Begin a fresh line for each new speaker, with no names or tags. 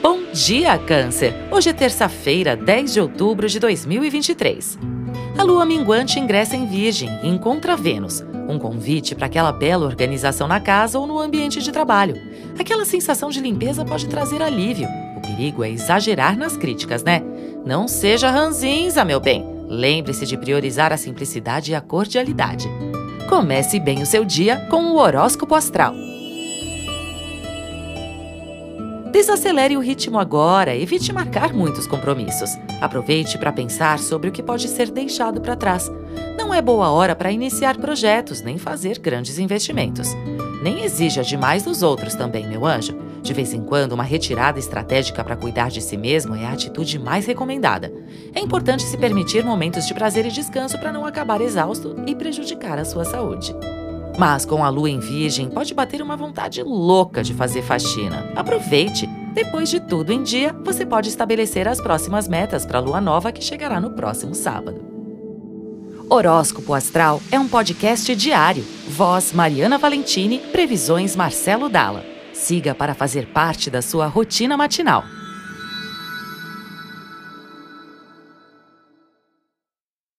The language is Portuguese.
Bom dia, Câncer! Hoje é terça-feira, 10 de outubro de 2023. A lua minguante ingressa em Virgem e encontra Vênus, um convite para aquela bela organização na casa ou no ambiente de trabalho. Aquela sensação de limpeza pode trazer alívio. O perigo é exagerar nas críticas, né? Não seja ranzinza, meu bem. Lembre-se de priorizar a simplicidade e a cordialidade. Comece bem o seu dia com o horóscopo astral. Desacelere o ritmo agora, evite marcar muitos compromissos. Aproveite para pensar sobre o que pode ser deixado para trás. Não é boa hora para iniciar projetos nem fazer grandes investimentos. Nem exija demais dos outros também, meu anjo. De vez em quando, uma retirada estratégica para cuidar de si mesmo é a atitude mais recomendada. É importante se permitir momentos de prazer e descanso para não acabar exausto e prejudicar a sua saúde. Mas com a lua em virgem, pode bater uma vontade louca de fazer faxina. Aproveite! Depois de tudo em dia, você pode estabelecer as próximas metas para a lua nova que chegará no próximo sábado. Horóscopo Astral é um podcast diário. Voz Mariana Valentini, previsões Marcelo Dalla. Siga para fazer parte da sua rotina matinal.